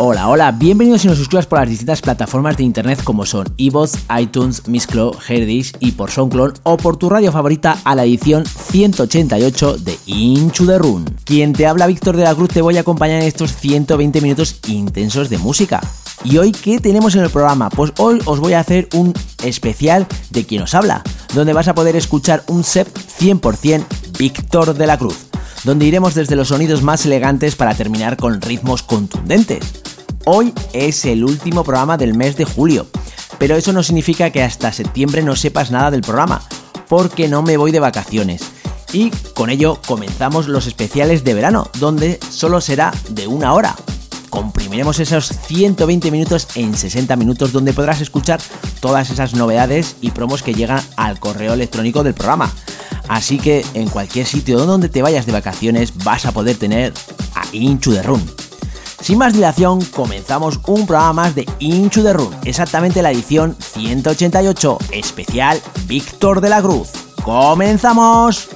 Hola, hola, bienvenidos y nos suscribas por las distintas plataformas de internet como son iVoox, iTunes, Mixcloud, Herdis y por SoundCloud o por tu radio favorita a la edición 188 de Inchu the Run. Quien te habla Víctor de la Cruz te voy a acompañar en estos 120 minutos intensos de música. ¿Y hoy qué tenemos en el programa? Pues hoy os voy a hacer un especial de quien os habla, donde vas a poder escuchar un set 100% Víctor de la Cruz donde iremos desde los sonidos más elegantes para terminar con ritmos contundentes. Hoy es el último programa del mes de julio, pero eso no significa que hasta septiembre no sepas nada del programa, porque no me voy de vacaciones. Y con ello comenzamos los especiales de verano, donde solo será de una hora. Comprimiremos esos 120 minutos en 60 minutos donde podrás escuchar todas esas novedades y promos que llegan al correo electrónico del programa. Así que en cualquier sitio donde te vayas de vacaciones vas a poder tener a Inchu de Run. Sin más dilación, comenzamos un programa más de Inchu de Run, exactamente la edición 188, especial Víctor de la Cruz. ¡Comenzamos!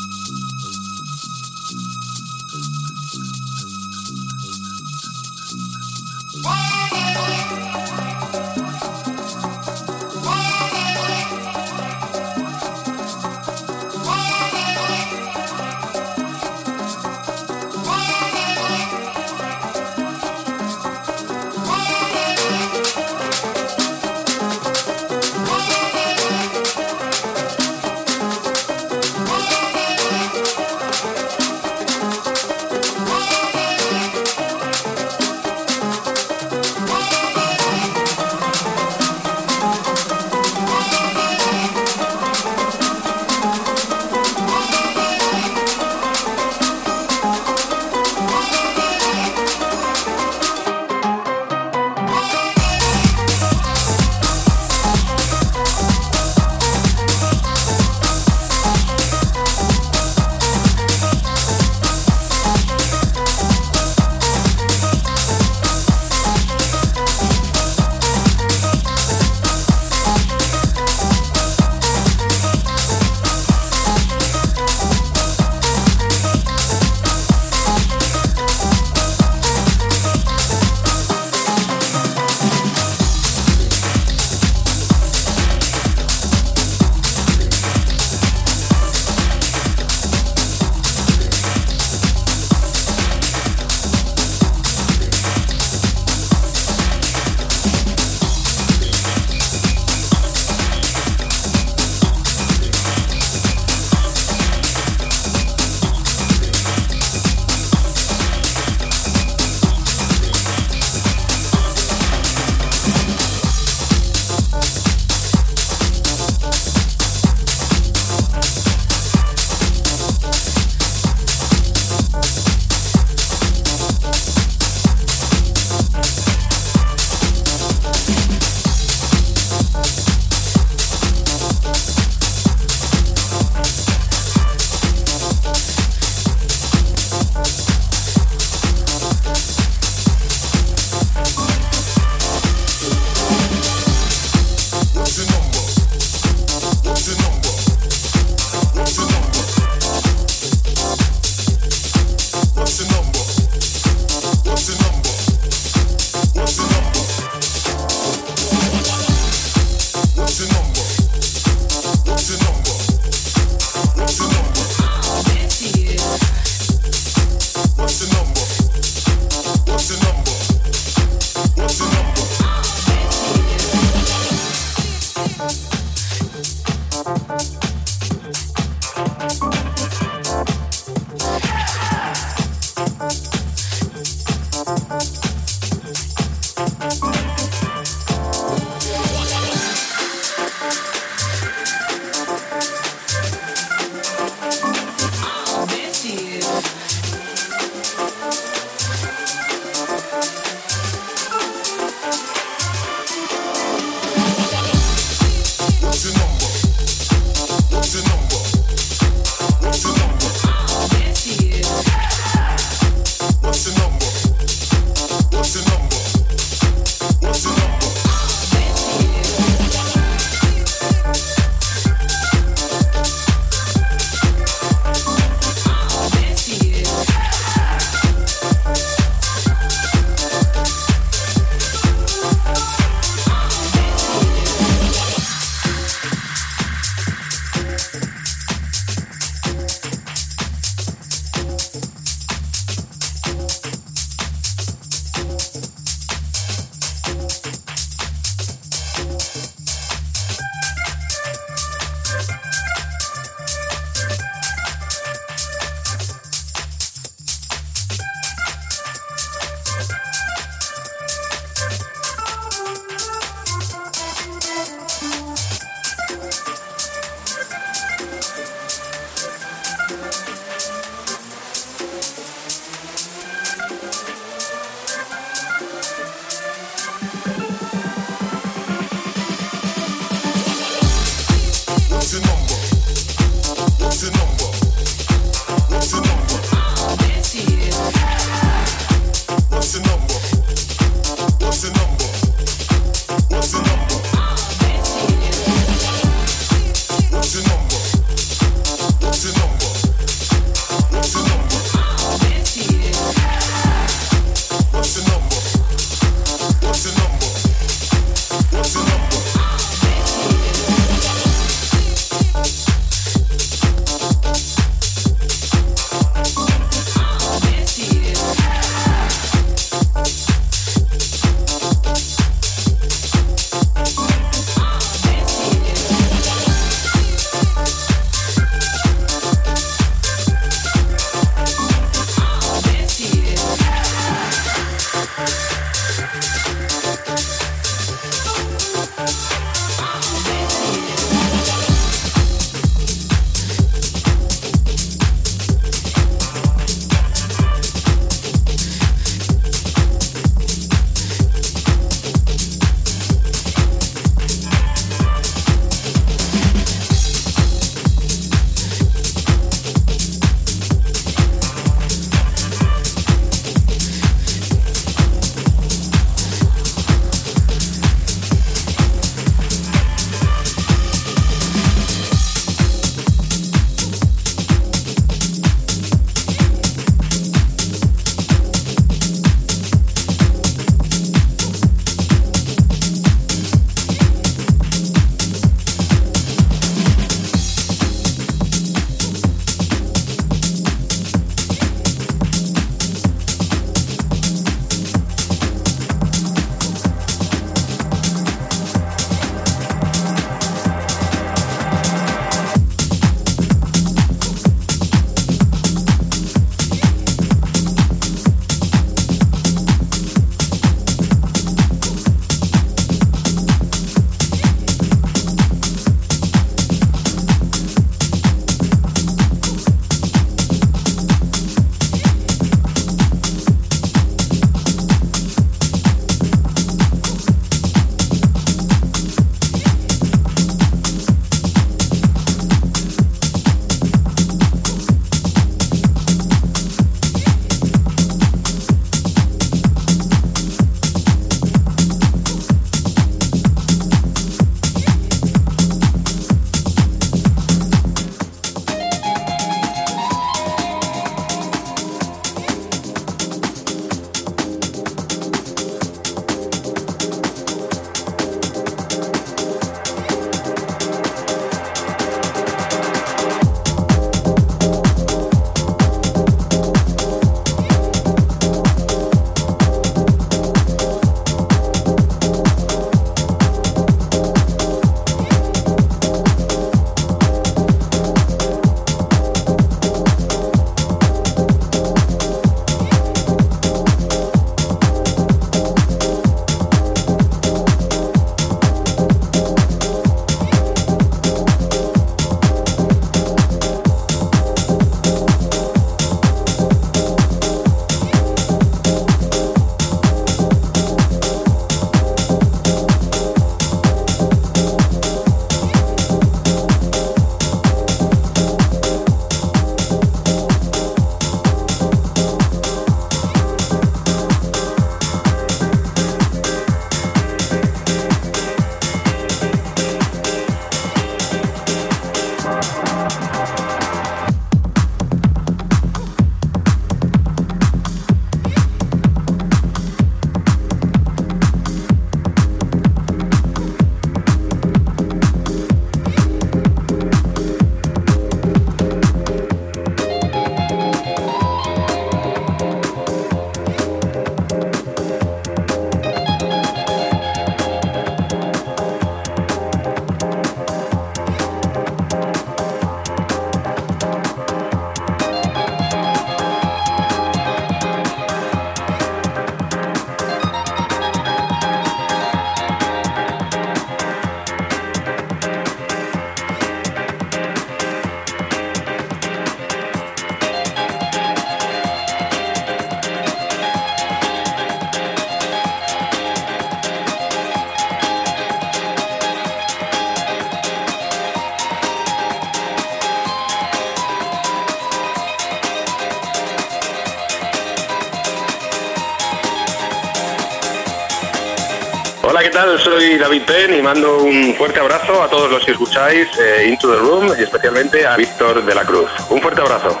Tal? Soy David Penn y mando un fuerte abrazo a todos los que escucháis eh, Into the Room y especialmente a Víctor de la Cruz. Un fuerte abrazo.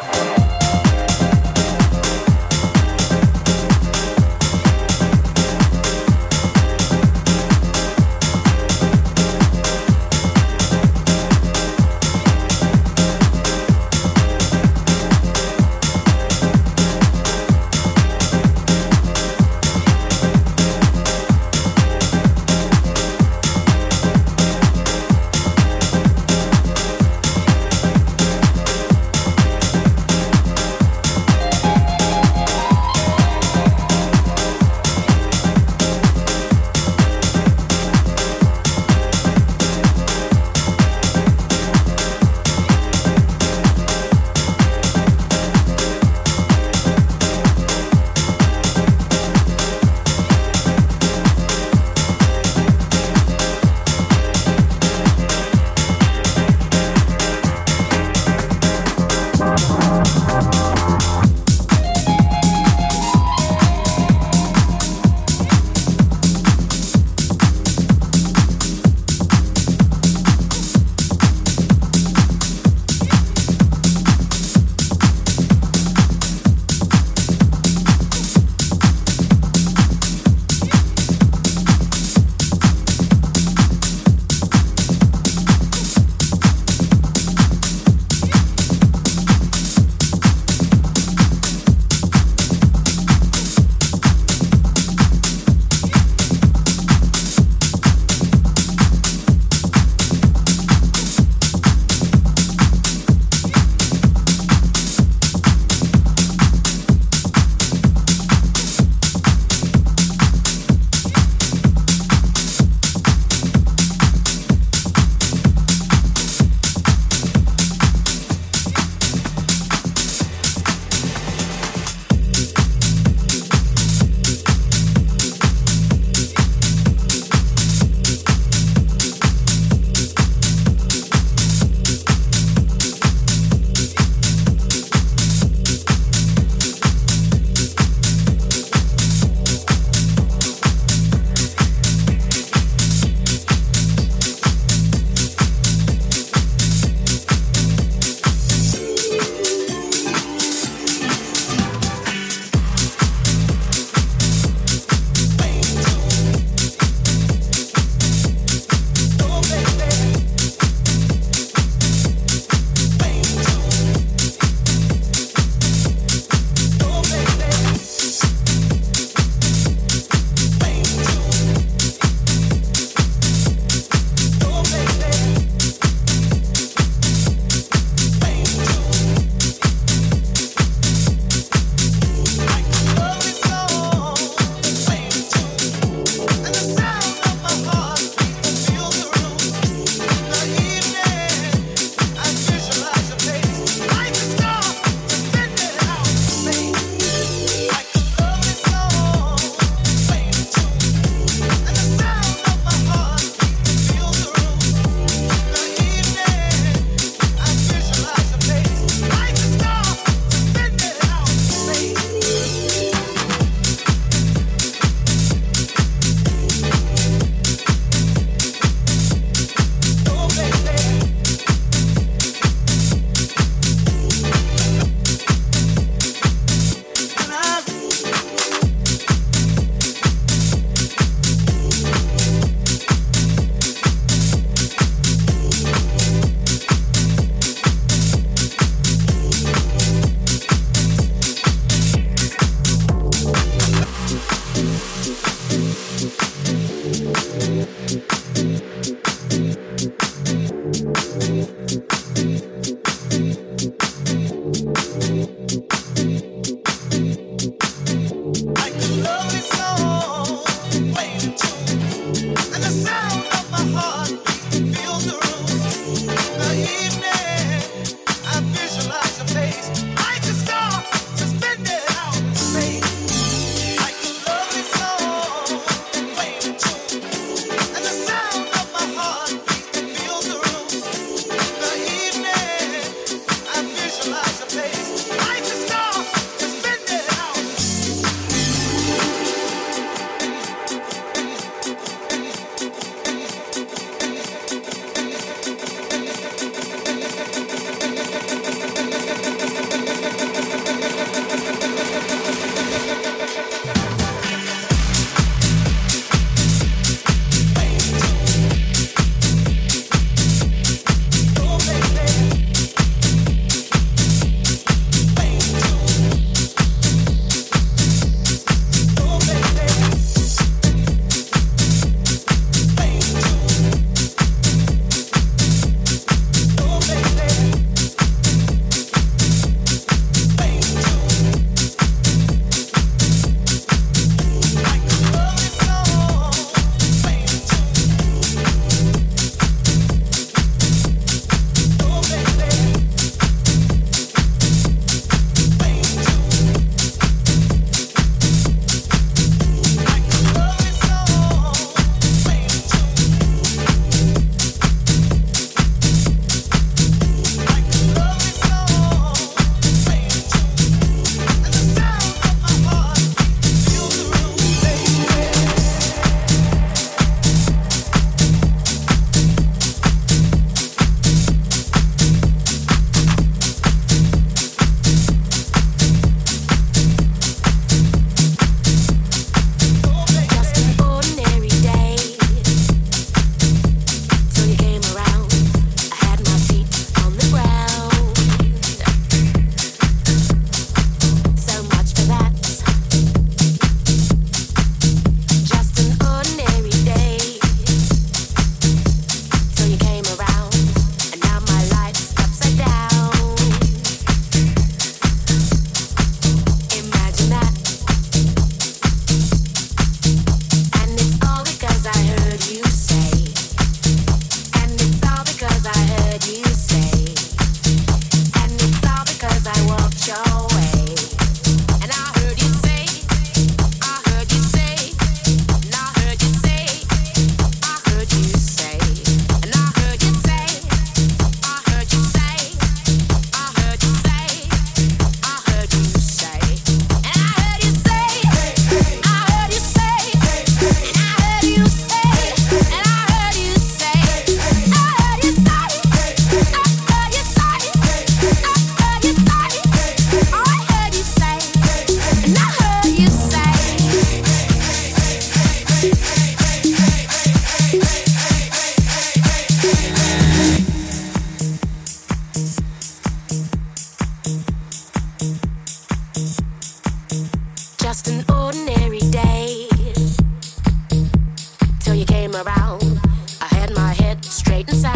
inside.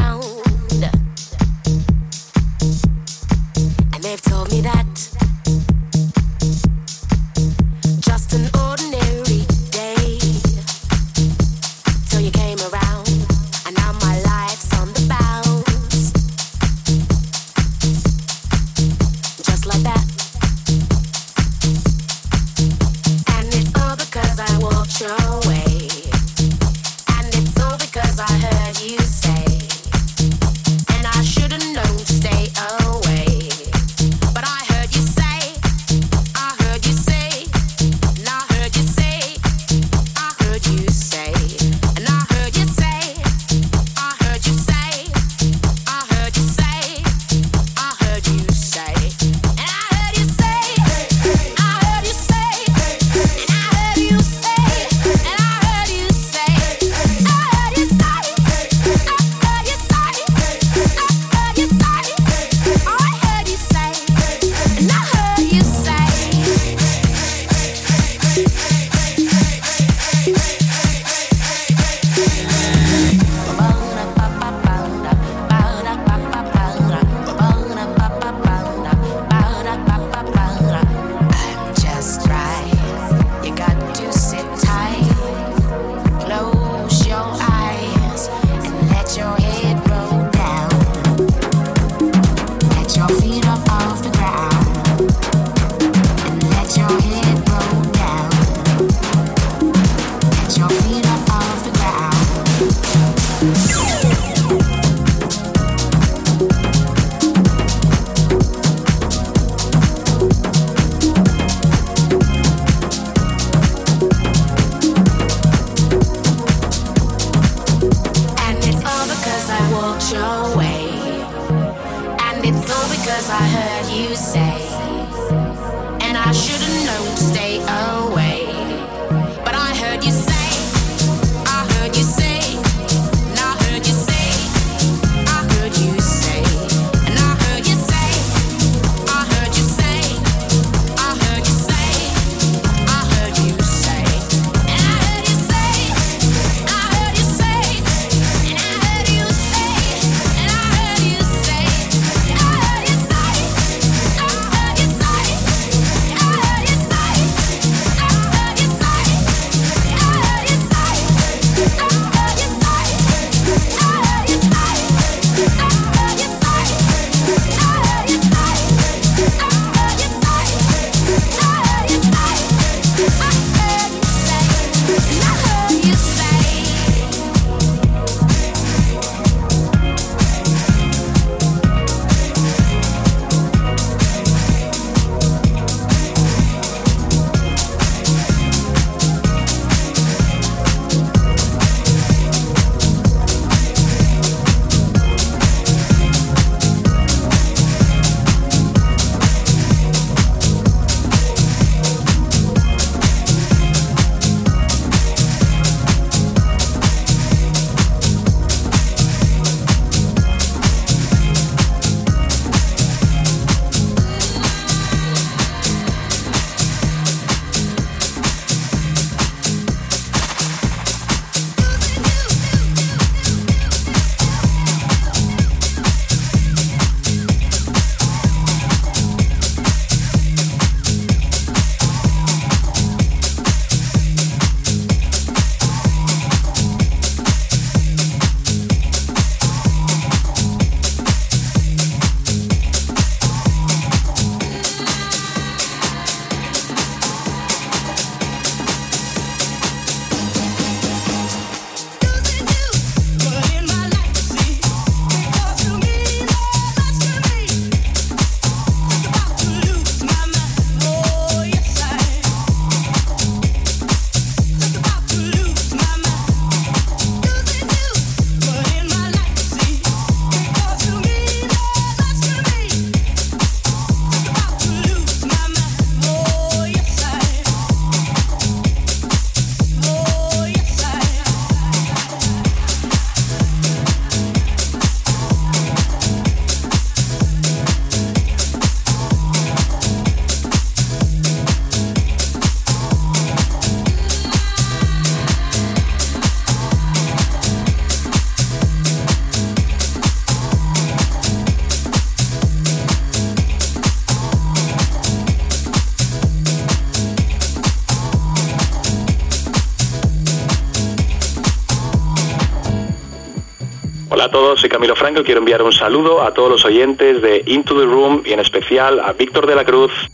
Soy Camilo Franco y quiero enviar un saludo a todos los oyentes de Into the Room y en especial a Víctor de la Cruz.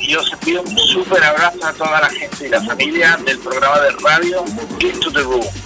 Y yo os pido un súper abrazo a toda la gente y la familia del programa de radio Into the Room.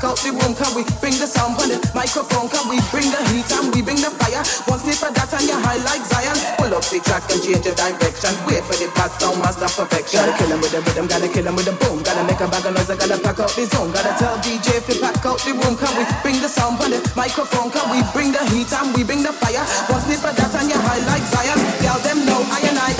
Out the room. Can we bring the sound on the microphone? Can we bring the heat and we bring the fire? One sniff of that and you're high like Zion. Pull up the track and change your direction. Wait for the back sound, master perfection. Gotta kill 'em with the rhythm, gotta kill 'em with the boom. Gotta make a bag of noise, I gotta pack out the zone. Gotta tell DJ if you pack out the room. Can we bring the sound on the microphone? Can we bring the heat and we bring the fire? One sniff of that and you're high like Zion. Tell them no, I and I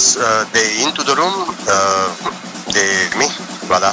los oyentes uh, de Into the Room, uh, de mí, Vlad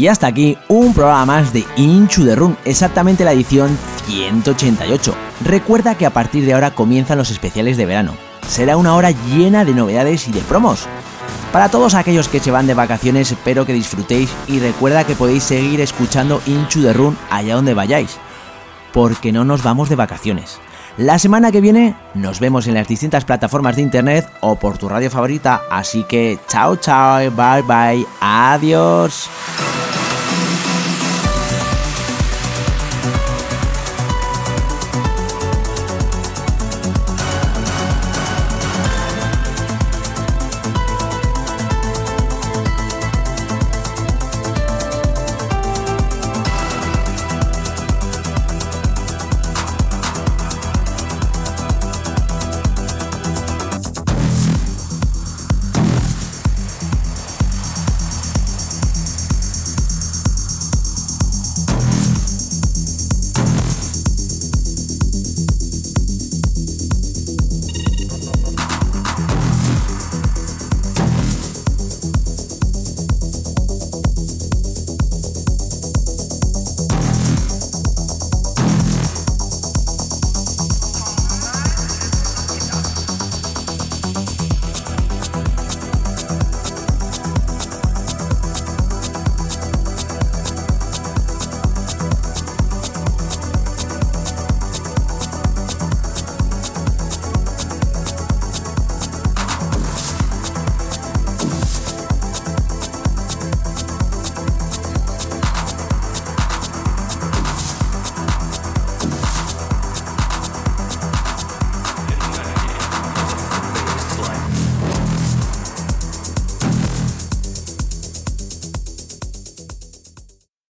Y hasta aquí un programa más de Inchu the Run, exactamente la edición 188. Recuerda que a partir de ahora comienzan los especiales de verano. Será una hora llena de novedades y de promos. Para todos aquellos que se van de vacaciones, espero que disfrutéis y recuerda que podéis seguir escuchando Inchu the Run allá donde vayáis, porque no nos vamos de vacaciones. La semana que viene nos vemos en las distintas plataformas de internet o por tu radio favorita, así que chao chao, bye bye, adiós.